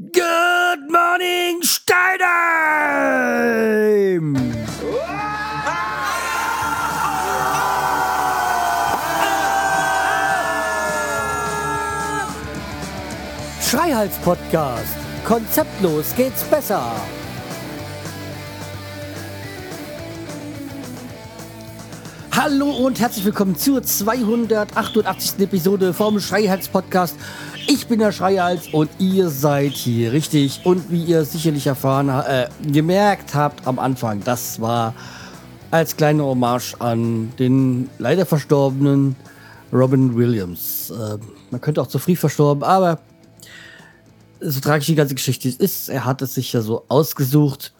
Good morning, Steinheim! Schreihals Podcast. Konzeptlos geht's besser. Hallo und herzlich willkommen zur 288. Episode vom Schreihals Podcast. Ich bin der Schreihals und ihr seid hier richtig. Und wie ihr sicherlich erfahren, äh, gemerkt habt am Anfang, das war als kleine Hommage an den leider verstorbenen Robin Williams. Äh, man könnte auch zu früh verstorben, aber so tragisch die ganze Geschichte ist, er hat es sich ja so ausgesucht.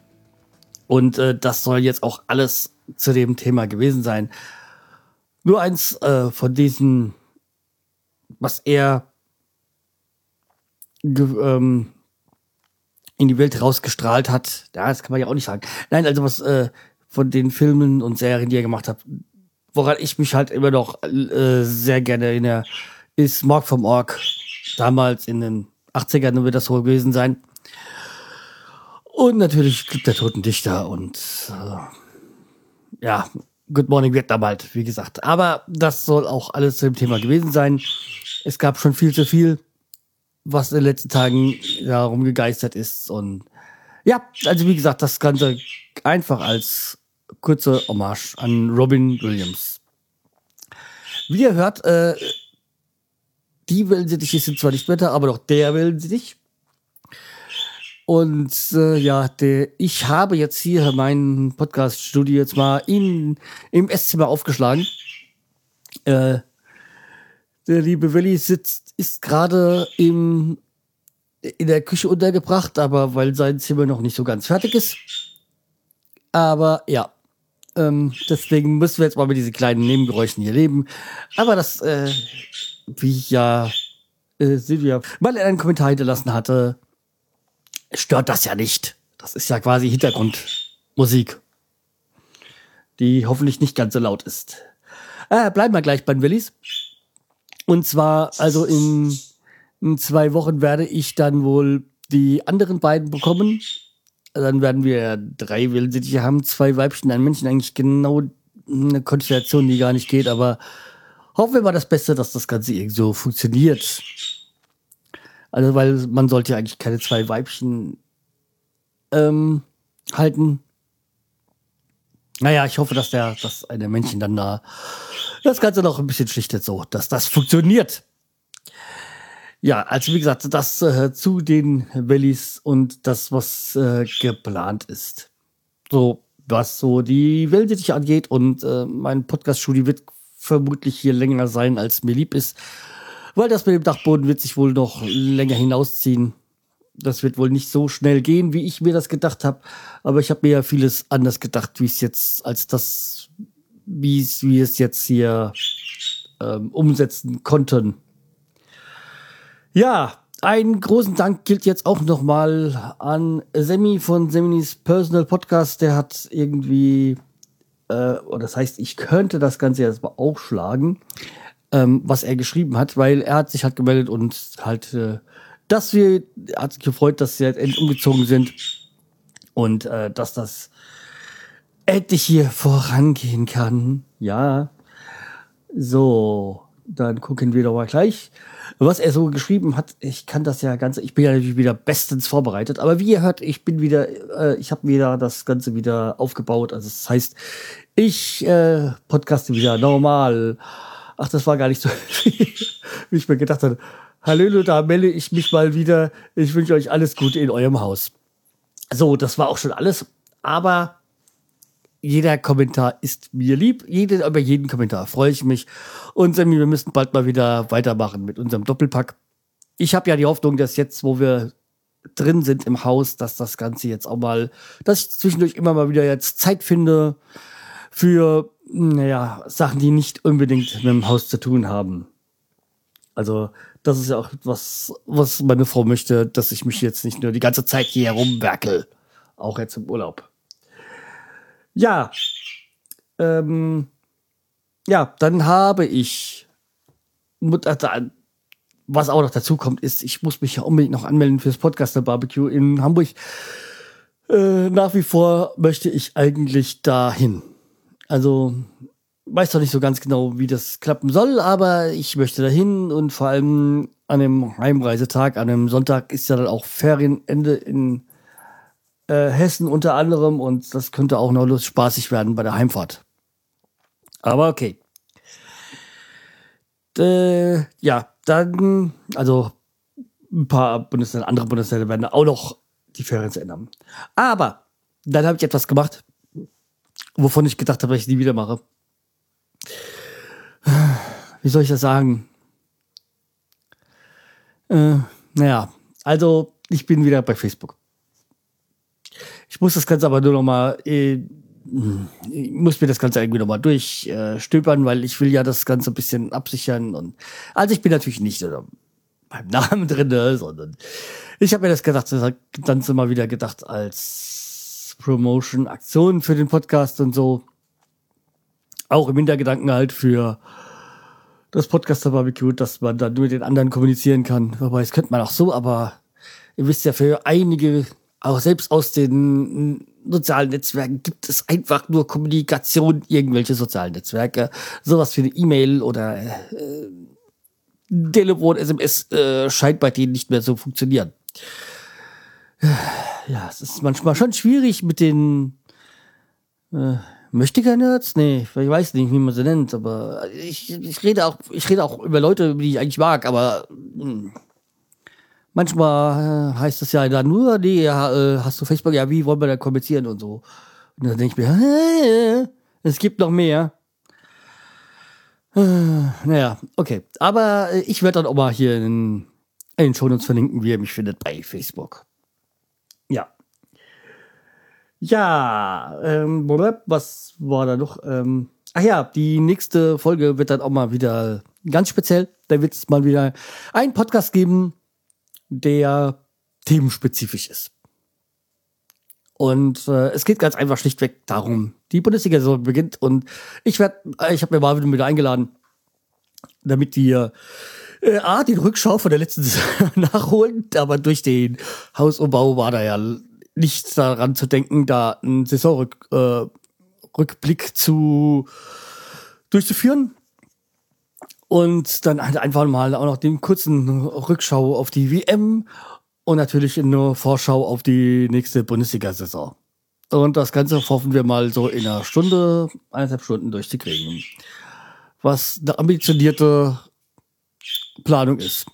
Und äh, das soll jetzt auch alles zu dem Thema gewesen sein. Nur eins äh, von diesen, was er ähm, in die Welt rausgestrahlt hat. Ja, das kann man ja auch nicht sagen. Nein, also was äh, von den Filmen und Serien, die er gemacht hat, woran ich mich halt immer noch äh, sehr gerne erinnere, ist Morg vom Org. Damals in den 80ern wird das wohl gewesen sein. Und natürlich Club der Toten Dichter und äh, ja, Good Morning Vietnam halt, wie gesagt. Aber das soll auch alles zu dem Thema gewesen sein. Es gab schon viel zu viel, was in den letzten Tagen ja, rumgegeistert ist. Und ja, also wie gesagt, das Ganze einfach als kurze Hommage an Robin Williams. Wie ihr hört, äh, die Wellen sie dich sind zwar nicht Wetter, aber doch der Wellen sie dich. Und äh, ja, der, ich habe jetzt hier mein Podcast-Studio jetzt mal in, im Esszimmer aufgeschlagen. Äh, der liebe Willi sitzt, ist gerade im in der Küche untergebracht, aber weil sein Zimmer noch nicht so ganz fertig ist. Aber ja, ähm, deswegen müssen wir jetzt mal mit diesen kleinen Nebengeräuschen hier leben. Aber das, äh, wie ich ja äh, Silvia mal in einem Kommentar hinterlassen hatte, stört das ja nicht. Das ist ja quasi Hintergrundmusik, die hoffentlich nicht ganz so laut ist. Äh, bleiben wir gleich bei den Willis. Und zwar, also in, in zwei Wochen werde ich dann wohl die anderen beiden bekommen. Dann werden wir drei Wildsittich haben, zwei Weibchen, ein Männchen. Eigentlich genau eine Konstellation, die gar nicht geht, aber hoffen wir mal das Beste, dass das Ganze irgendwie so funktioniert. Also, weil man sollte ja eigentlich keine zwei Weibchen ähm, halten. Naja, ich hoffe, dass der, dass eine Männchen dann da das Ganze noch ein bisschen schlichtet, so, dass das funktioniert. Ja, also wie gesagt, das äh, zu den Wellies und das, was äh, geplant ist. So, was so die Welt sich angeht und äh, mein Podcast-Studio wird vermutlich hier länger sein, als mir lieb ist. Weil das mit dem Dachboden wird sich wohl noch länger hinausziehen. Das wird wohl nicht so schnell gehen, wie ich mir das gedacht habe. Aber ich habe mir ja vieles anders gedacht, wie es jetzt, als das, wie wie es jetzt hier ähm, umsetzen konnten. Ja, einen großen Dank gilt jetzt auch nochmal an Semi von Seminis Personal Podcast. Der hat irgendwie, äh, das heißt, ich könnte das Ganze jetzt mal aufschlagen ähm, was er geschrieben hat, weil er hat sich halt gemeldet und halt, äh, dass wir, hat sich gefreut, dass sie halt endlich umgezogen sind und äh, dass das endlich hier vorangehen kann. Ja. So, dann gucken wir doch mal gleich, was er so geschrieben hat. Ich kann das ja ganz, ich bin ja natürlich wieder bestens vorbereitet, aber wie ihr hört, ich bin wieder, äh, ich habe wieder das Ganze wieder aufgebaut. Also das heißt, ich äh, podcaste wieder normal ach, das war gar nicht so, wie ich mir gedacht habe. Hallo, da melde ich mich mal wieder. Ich wünsche euch alles Gute in eurem Haus. So, das war auch schon alles. Aber jeder Kommentar ist mir lieb. Jede, über jeden Kommentar freue ich mich. Und Sammy, wir müssen bald mal wieder weitermachen mit unserem Doppelpack. Ich habe ja die Hoffnung, dass jetzt, wo wir drin sind im Haus, dass das Ganze jetzt auch mal, dass ich zwischendurch immer mal wieder jetzt Zeit finde für naja, Sachen, die nicht unbedingt mit dem Haus zu tun haben. Also, das ist ja auch etwas, was meine Frau möchte, dass ich mich jetzt nicht nur die ganze Zeit hier herumwerkel. Auch jetzt im Urlaub. Ja. Ähm, ja, dann habe ich. Äh, was auch noch dazu kommt, ist, ich muss mich ja unbedingt noch anmelden fürs Podcaster Barbecue in Hamburg. Äh, nach wie vor möchte ich eigentlich dahin. Also weiß doch nicht so ganz genau, wie das klappen soll, aber ich möchte dahin und vor allem an dem Heimreisetag, an dem Sonntag ist ja dann auch Ferienende in äh, Hessen unter anderem und das könnte auch noch lust spaßig werden bei der Heimfahrt. Aber okay. Äh, ja, dann, also ein paar Bundesländer, andere Bundesländer werden auch noch die Ferien ändern. Aber dann habe ich etwas gemacht, wovon ich gedacht habe, dass ich nie wieder mache. Wie soll ich das sagen? Äh, naja, also ich bin wieder bei Facebook. Ich muss das Ganze aber nur noch mal, äh, ich muss mir das Ganze irgendwie noch mal durchstöbern, äh, weil ich will ja das Ganze ein bisschen absichern und also ich bin natürlich nicht oder, beim Namen drin, ne, sondern ich habe mir das gedacht, das Ganze mal wieder gedacht als Promotion-Aktion für den Podcast und so. Auch im Hintergedanken halt für das Podcaster Barbecue, dass man dann nur mit den anderen kommunizieren kann. Wobei, es könnte man auch so, aber ihr wisst ja, für einige, auch selbst aus den sozialen Netzwerken, gibt es einfach nur Kommunikation, irgendwelche sozialen Netzwerke. Sowas wie eine E-Mail oder äh, Telefon, SMS äh, scheint bei denen nicht mehr so funktionieren. Ja, es ist manchmal schon schwierig mit den äh, möchte gerne Nerds? Nee, ich weiß nicht, wie man sie nennt, aber ich, ich rede auch, ich rede auch über Leute, die ich eigentlich mag, aber mh, hm, manchmal äh, heißt es ja dann nur, nee, äh, hast du Facebook, ja, wie wollen wir da kommunizieren und so. Und dann denke ich mir, es gibt noch mehr. Äh, naja, okay. Aber ich werde dann auch mal hier in, in den Shownotes verlinken, wie ihr mich findet bei Facebook. Ja. Ja, ähm, was war da noch? Ähm, ach ja, die nächste Folge wird dann auch mal wieder ganz speziell. Da wird es mal wieder einen Podcast geben, der themenspezifisch ist. Und äh, es geht ganz einfach schlichtweg darum, die Bundesliga-Saison beginnt und ich werde, äh, ich habe mir Marvin wieder eingeladen, damit die äh, A, den Rückschau von der letzten Saison nachholen, aber durch den Hausumbau war da ja nichts daran zu denken, da einen Saisonrückblick äh, zu durchzuführen. Und dann halt einfach mal auch noch den kurzen Rückschau auf die WM und natürlich eine Vorschau auf die nächste Bundesliga-Saison. Und das Ganze hoffen wir mal so in einer Stunde, eineinhalb Stunden durchzukriegen. Was eine ambitionierte Planung ist.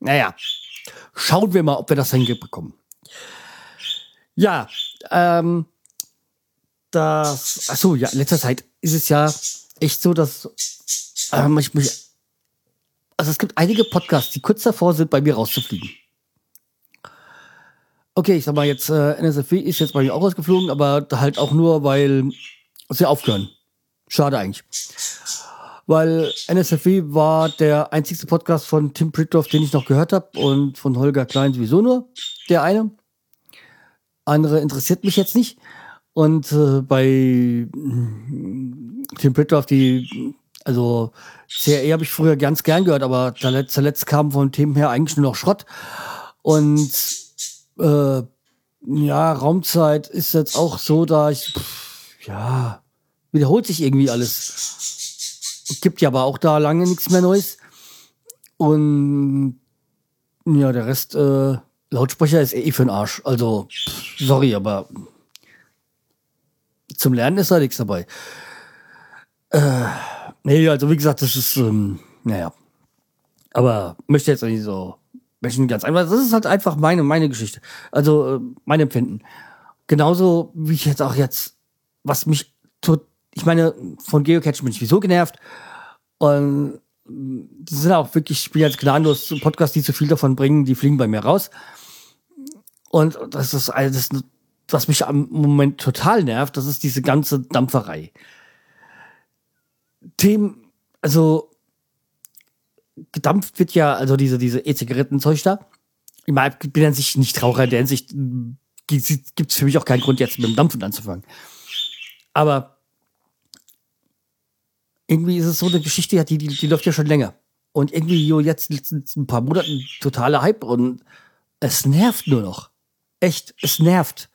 Naja, schauen wir mal, ob wir das hinbekommen. Ja, ähm, das, ach so, ja, in letzter Zeit ist es ja echt so, dass ähm, ich mich, also es gibt einige Podcasts, die kurz davor sind, bei mir rauszufliegen. Okay, ich sag mal jetzt, äh, NSFW ist jetzt bei mir auch rausgeflogen, aber halt auch nur, weil sie aufhören. Schade eigentlich. Weil NSFW war der einzigste Podcast von Tim Pritloff, den ich noch gehört habe und von Holger Klein sowieso nur der eine andere interessiert mich jetzt nicht. Und äh, bei Tim Pritloff, die, also CRE habe ich früher ganz gern gehört, aber zuletzt, zuletzt kam von Themen her eigentlich nur noch Schrott. Und äh, ja, Raumzeit ist jetzt auch so, da ich, pff, ja, wiederholt sich irgendwie alles. Gibt ja aber auch da lange nichts mehr Neues. Und ja, der Rest, äh, Lautsprecher ist eh für den Arsch. Also, sorry, aber zum Lernen ist da nichts dabei. Äh, nee, also wie gesagt, das ist, ähm, naja. Aber möchte jetzt nicht so, möchte ganz einfach, das ist halt einfach meine, meine Geschichte. Also, äh, mein Empfinden. Genauso wie ich jetzt auch jetzt, was mich tut, ich meine, von Geocache bin ich wieso genervt. Und die sind auch wirklich, ich bin jetzt gnadenlos Podcasts, die zu viel davon bringen, die fliegen bei mir raus. Und das ist alles, was mich am Moment total nervt, das ist diese ganze Dampferei. Themen, also gedampft wird ja, also diese, diese E-Zigaretten-Zeug da. Ich meine, ich bin an sich nicht Raucher, in der Hinsicht gibt es für mich auch keinen Grund, jetzt mit dem Dampfen anzufangen. Aber irgendwie ist es so eine Geschichte, die, die, die läuft ja schon länger. Und irgendwie jo, jetzt sind ein paar Monaten totale Hype und es nervt nur noch. Echt, es nervt.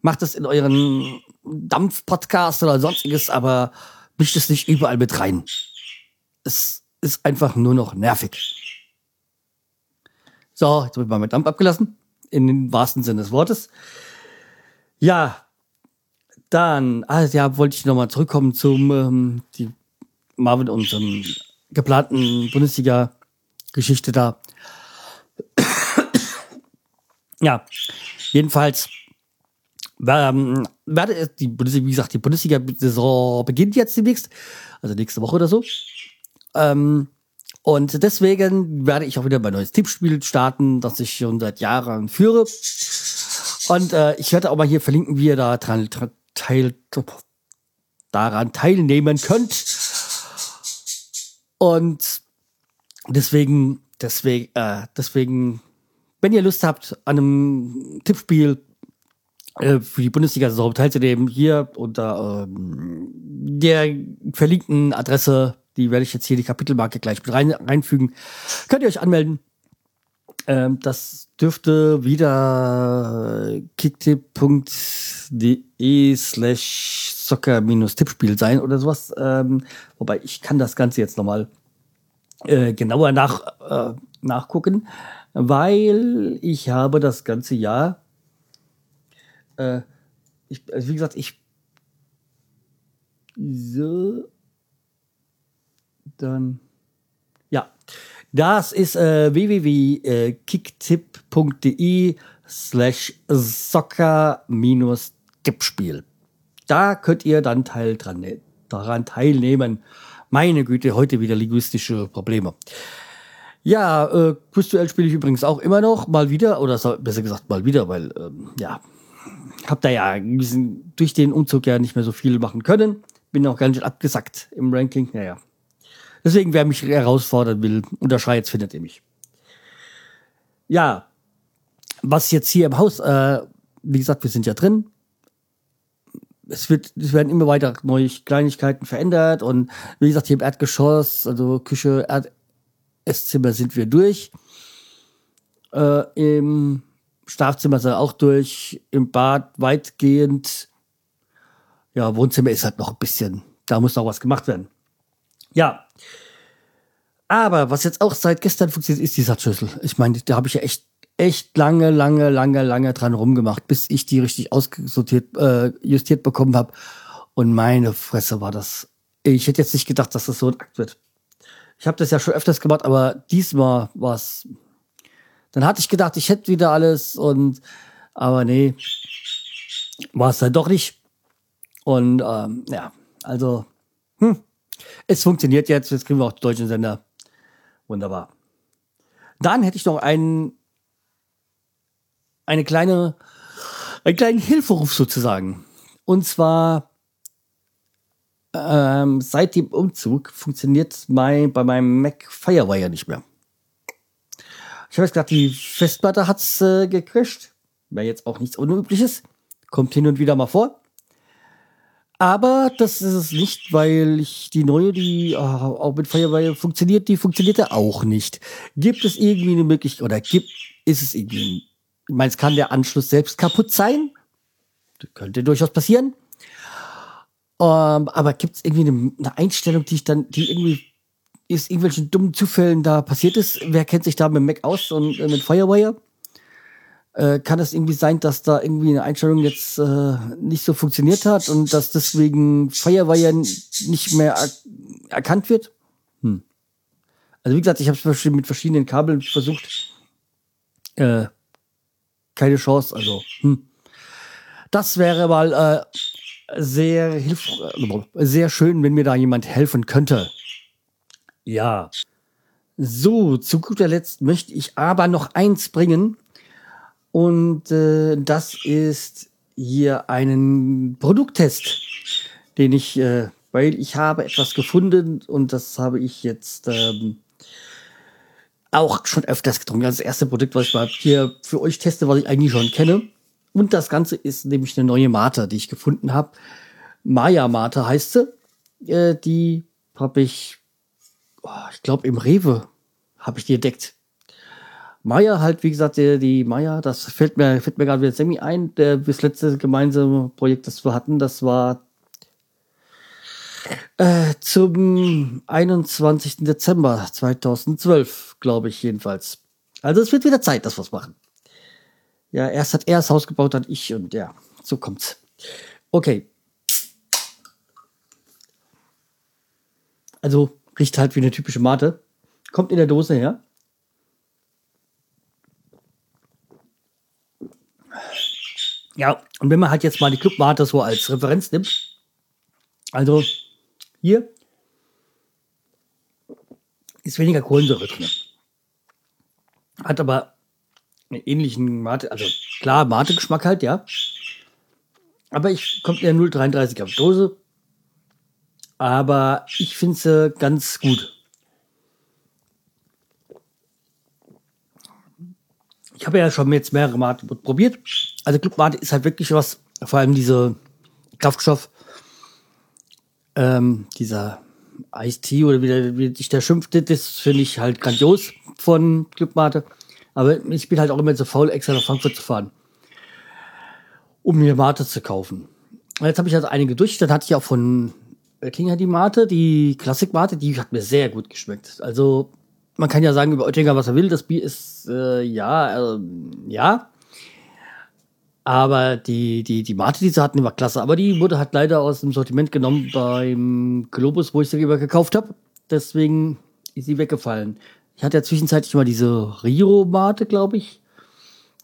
Macht es in euren Dampf-Podcast oder sonstiges, aber mischt es nicht überall mit rein. Es ist einfach nur noch nervig. So, jetzt habe ich mal mit Dampf abgelassen. In den wahrsten Sinne des Wortes. Ja, dann, also ja, wollte ich nochmal zurückkommen zum ähm, die Marvin und ähm, geplanten Bundesliga-Geschichte da. ja, jedenfalls ähm, werde die wie gesagt, die Bundesliga-Saison beginnt jetzt demnächst, also nächste Woche oder so. Ähm, und deswegen werde ich auch wieder mein neues Tippspiel starten, das ich schon seit Jahren führe. Und äh, ich werde auch mal hier verlinken, wie ihr da dran, teil, daran teilnehmen könnt. Und deswegen, deswegen, äh, deswegen, wenn ihr Lust habt, an einem Tippspiel äh, für die Bundesliga-Saison teilzunehmen, hier unter ähm, der verlinkten Adresse, die werde ich jetzt hier die Kapitelmarke gleich mit rein, reinfügen, könnt ihr euch anmelden. Ähm, das dürfte wieder kicktip.de slash Soccer-Tippspiel sein oder sowas. Ähm, wobei ich kann das Ganze jetzt nochmal äh, genauer nach, äh, nachgucken, weil ich habe das ganze Jahr, äh, ich, also wie gesagt, ich so dann ja, das ist äh, www.kicktip.de slash Soccer-Tippspiel. Da könnt ihr dann teil dran, ne, daran teilnehmen. Meine Güte, heute wieder linguistische Probleme. Ja, äh, Quizduell spiele ich übrigens auch immer noch, mal wieder, oder besser gesagt mal wieder, weil, ähm, ja, hab da ja durch den Umzug ja nicht mehr so viel machen können. Bin auch ganz schön abgesackt im Ranking, naja. Deswegen, wer mich herausfordern will, unter Schreiz findet ihr mich. Ja, was jetzt hier im Haus, äh, wie gesagt, wir sind ja drin, es wird, es werden immer weiter neue Kleinigkeiten verändert und wie gesagt, hier im Erdgeschoss, also Küche, Erd Esszimmer sind wir durch. Äh, Im Schlafzimmer sind wir auch durch, im Bad weitgehend. Ja, Wohnzimmer ist halt noch ein bisschen, da muss noch was gemacht werden. Ja. Aber was jetzt auch seit gestern funktioniert, ist die Satzschüssel. Ich meine, da habe ich ja echt echt lange, lange, lange, lange dran rumgemacht, bis ich die richtig ausgesortiert, äh, justiert bekommen habe. Und meine Fresse war das. Ich hätte jetzt nicht gedacht, dass das so ein Akt wird. Ich habe das ja schon öfters gemacht, aber diesmal war es. Dann hatte ich gedacht, ich hätte wieder alles und aber nee, war es dann doch nicht. Und ähm, ja, also, hm, es funktioniert jetzt. Jetzt kriegen wir auch die deutschen Sender. Wunderbar. Dann hätte ich noch einen eine kleine, einen kleinen Hilferuf sozusagen. Und zwar ähm, seit dem Umzug funktioniert mein, bei meinem Mac Firewire nicht mehr. Ich habe jetzt gesagt, die Festplatte hat's äh, gecrasht. Wäre jetzt auch nichts Unübliches. Kommt hin und wieder mal vor. Aber das ist es nicht, weil ich die neue, die äh, auch mit Firewire funktioniert, die funktioniert ja auch nicht. Gibt es irgendwie eine Möglichkeit, oder gibt, ist es irgendwie ich meine, es kann der Anschluss selbst kaputt sein. Das könnte durchaus passieren. Ähm, aber gibt es irgendwie eine, eine, Einstellung, die ich dann, die irgendwie ist irgendwelchen dummen Zufällen da passiert ist? Wer kennt sich da mit Mac aus und äh, mit Firewire? Äh, kann es irgendwie sein, dass da irgendwie eine Einstellung jetzt äh, nicht so funktioniert hat und dass deswegen Firewire nicht mehr er erkannt wird? Hm. Also wie gesagt, ich habe es mit verschiedenen Kabeln versucht. Äh, keine Chance. Also, hm. das wäre mal äh, sehr hilf sehr schön, wenn mir da jemand helfen könnte. Ja. So, zu guter Letzt möchte ich aber noch eins bringen. Und äh, das ist hier einen Produkttest, den ich, äh, weil ich habe etwas gefunden und das habe ich jetzt ähm, auch schon öfters getrunken. Das, das erste Produkt, was ich mal hier für euch teste, was ich eigentlich schon kenne. Und das Ganze ist nämlich eine neue Mate, die ich gefunden habe. Maya Mate heißt sie. Äh, die habe ich ich glaube, im Rewe habe ich die entdeckt. Meier halt, wie gesagt, der, die Meier, das fällt mir, fällt mir gerade wieder Semi ein, der, das letzte gemeinsame Projekt, das wir hatten, das war äh, zum 21. Dezember 2012, glaube ich jedenfalls. Also es wird wieder Zeit, dass wir es machen. Ja, erst hat er das Haus gebaut, dann ich und ja, so kommt's. Okay. Also riecht halt wie eine typische Mate. Kommt in der Dose her. Ja, und wenn man halt jetzt mal die Clubmate so als Referenz nimmt, also hier ist weniger Kohlensäure drin. Hat aber einen ähnlichen Mate, also klar, Mate-Geschmack halt, ja. Aber ich kommt in der 0,33 Gramm Dose. Aber ich finde sie ganz gut. Ich habe ja schon jetzt mehrere Mate probiert. Also Club Mate ist halt wirklich was, vor allem diese Kraftstoff, ähm, dieser Ice-Tea oder wie, der, wie sich der schimpft, das finde ich halt grandios von Club Mate. Aber ich bin halt auch immer so faul, extra nach Frankfurt zu fahren, um mir Mate zu kaufen. Und jetzt habe ich also einige durch. Dann hatte ich auch von Oettinger die Mate, die Klassik-Mate, die hat mir sehr gut geschmeckt. Also man kann ja sagen über Oettinger, was er will. Das Bier ist äh, ja, äh, ja. Aber die, die, die Mate, die sie hatten, war klasse. Aber die wurde halt leider aus dem Sortiment genommen beim Globus, wo ich sie lieber gekauft habe. Deswegen ist sie weggefallen. Ich hatte ja zwischenzeitlich mal diese Rio-Mate, glaube ich.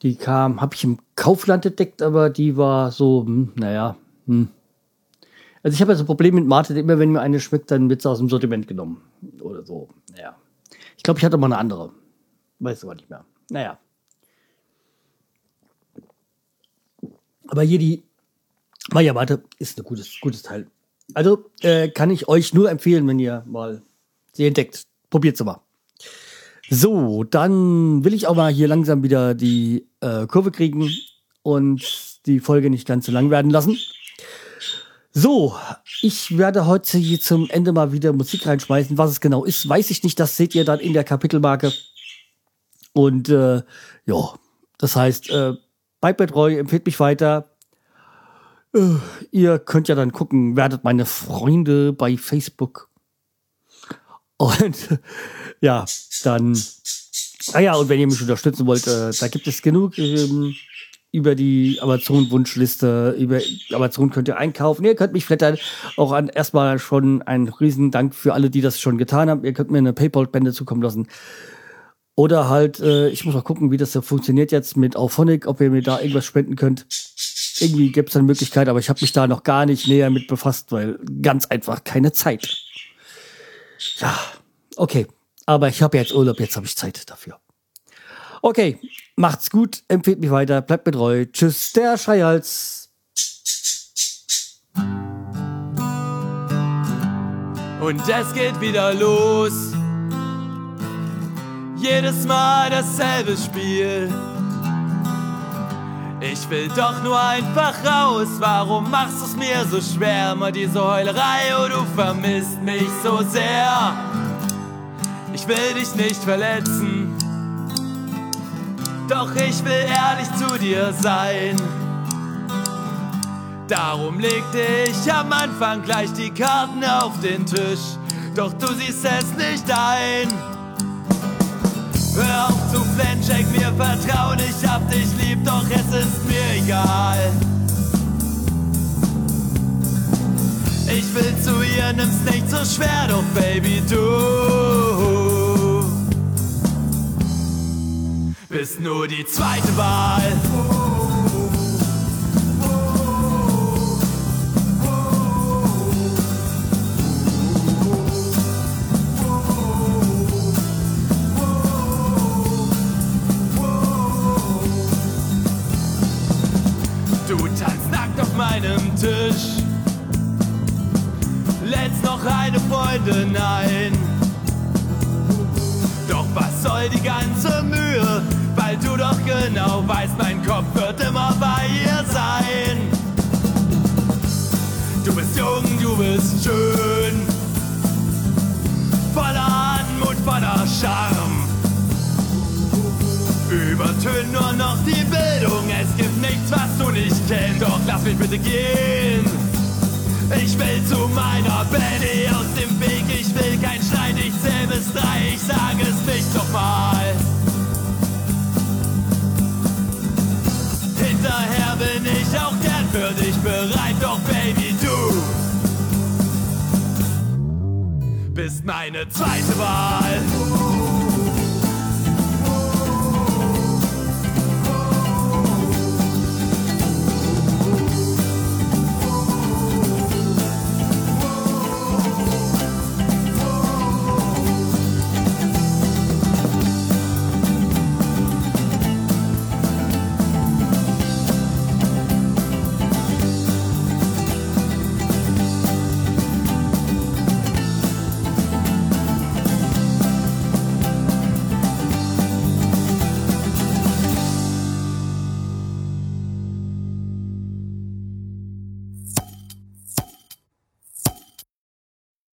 Die kam, habe ich im Kaufland entdeckt, aber die war so, hm, naja, hm. Also ich habe ja so ein Problem mit Mate, immer wenn mir eine schmeckt, dann wird sie aus dem Sortiment genommen. Oder so, naja. Ich glaube, ich hatte mal eine andere. Weiß aber nicht mehr. Naja. Aber hier die Maya Warte ist ein gutes, gutes Teil. Also äh, kann ich euch nur empfehlen, wenn ihr mal sie entdeckt. Probiert sie mal. So, dann will ich auch mal hier langsam wieder die äh, Kurve kriegen und die Folge nicht ganz so lang werden lassen. So, ich werde heute hier zum Ende mal wieder Musik reinschmeißen. Was es genau ist, weiß ich nicht. Das seht ihr dann in der Kapitelmarke. Und äh, ja, das heißt, äh, bleibt mir treu, empfehlt mich weiter. Äh, ihr könnt ja dann gucken, werdet meine Freunde bei Facebook. Und ja, dann. Ah ja, und wenn ihr mich unterstützen wollt, äh, da gibt es genug. Ähm, über die Amazon-Wunschliste, über Amazon könnt ihr einkaufen. Ihr könnt mich flattern. Auch an erstmal schon ein Riesendank für alle, die das schon getan haben. Ihr könnt mir eine PayPal-Spende zukommen lassen. Oder halt, äh, ich muss mal gucken, wie das so funktioniert jetzt mit Auphonic, ob ihr mir da irgendwas spenden könnt. Irgendwie gibt es eine Möglichkeit, aber ich habe mich da noch gar nicht näher mit befasst, weil ganz einfach keine Zeit. Ja, okay. Aber ich habe jetzt Urlaub, jetzt habe ich Zeit dafür. Okay, macht's gut, empfehlt mich weiter, bleibt mir treu. Tschüss, der Schreihals. Und es geht wieder los. Jedes Mal dasselbe Spiel. Ich will doch nur einfach raus. Warum machst du's mir so schwer? Immer diese Heulerei, oh, du vermisst mich so sehr. Ich will dich nicht verletzen. Doch ich will ehrlich zu dir sein. Darum legte ich am Anfang gleich die Karten auf den Tisch. Doch du siehst es nicht ein. Hör auf zu flennen, mir Vertrauen, ich hab dich lieb, doch es ist mir egal. Ich will zu ihr, nimm's nicht so schwer, doch Baby, du bist nur die zweite Wahl. Du tanzt nackt auf meinem Tisch, lädst noch eine Freundin ein. Doch was soll die ganze Mühe? Weil du doch genau weißt, mein Kopf wird immer bei ihr sein. Du bist jung, du bist schön, voller Charme. Übertönt nur noch die Bildung, es gibt nichts, was du nicht kennst. Doch lass mich bitte gehen. Ich will zu meiner Benny aus dem Weg, ich will kein Streit, ich zähl bis drei, ich sage es nicht nochmal. Hinterher bin ich auch gern für dich bereit, doch Baby, du bist meine zweite Wahl.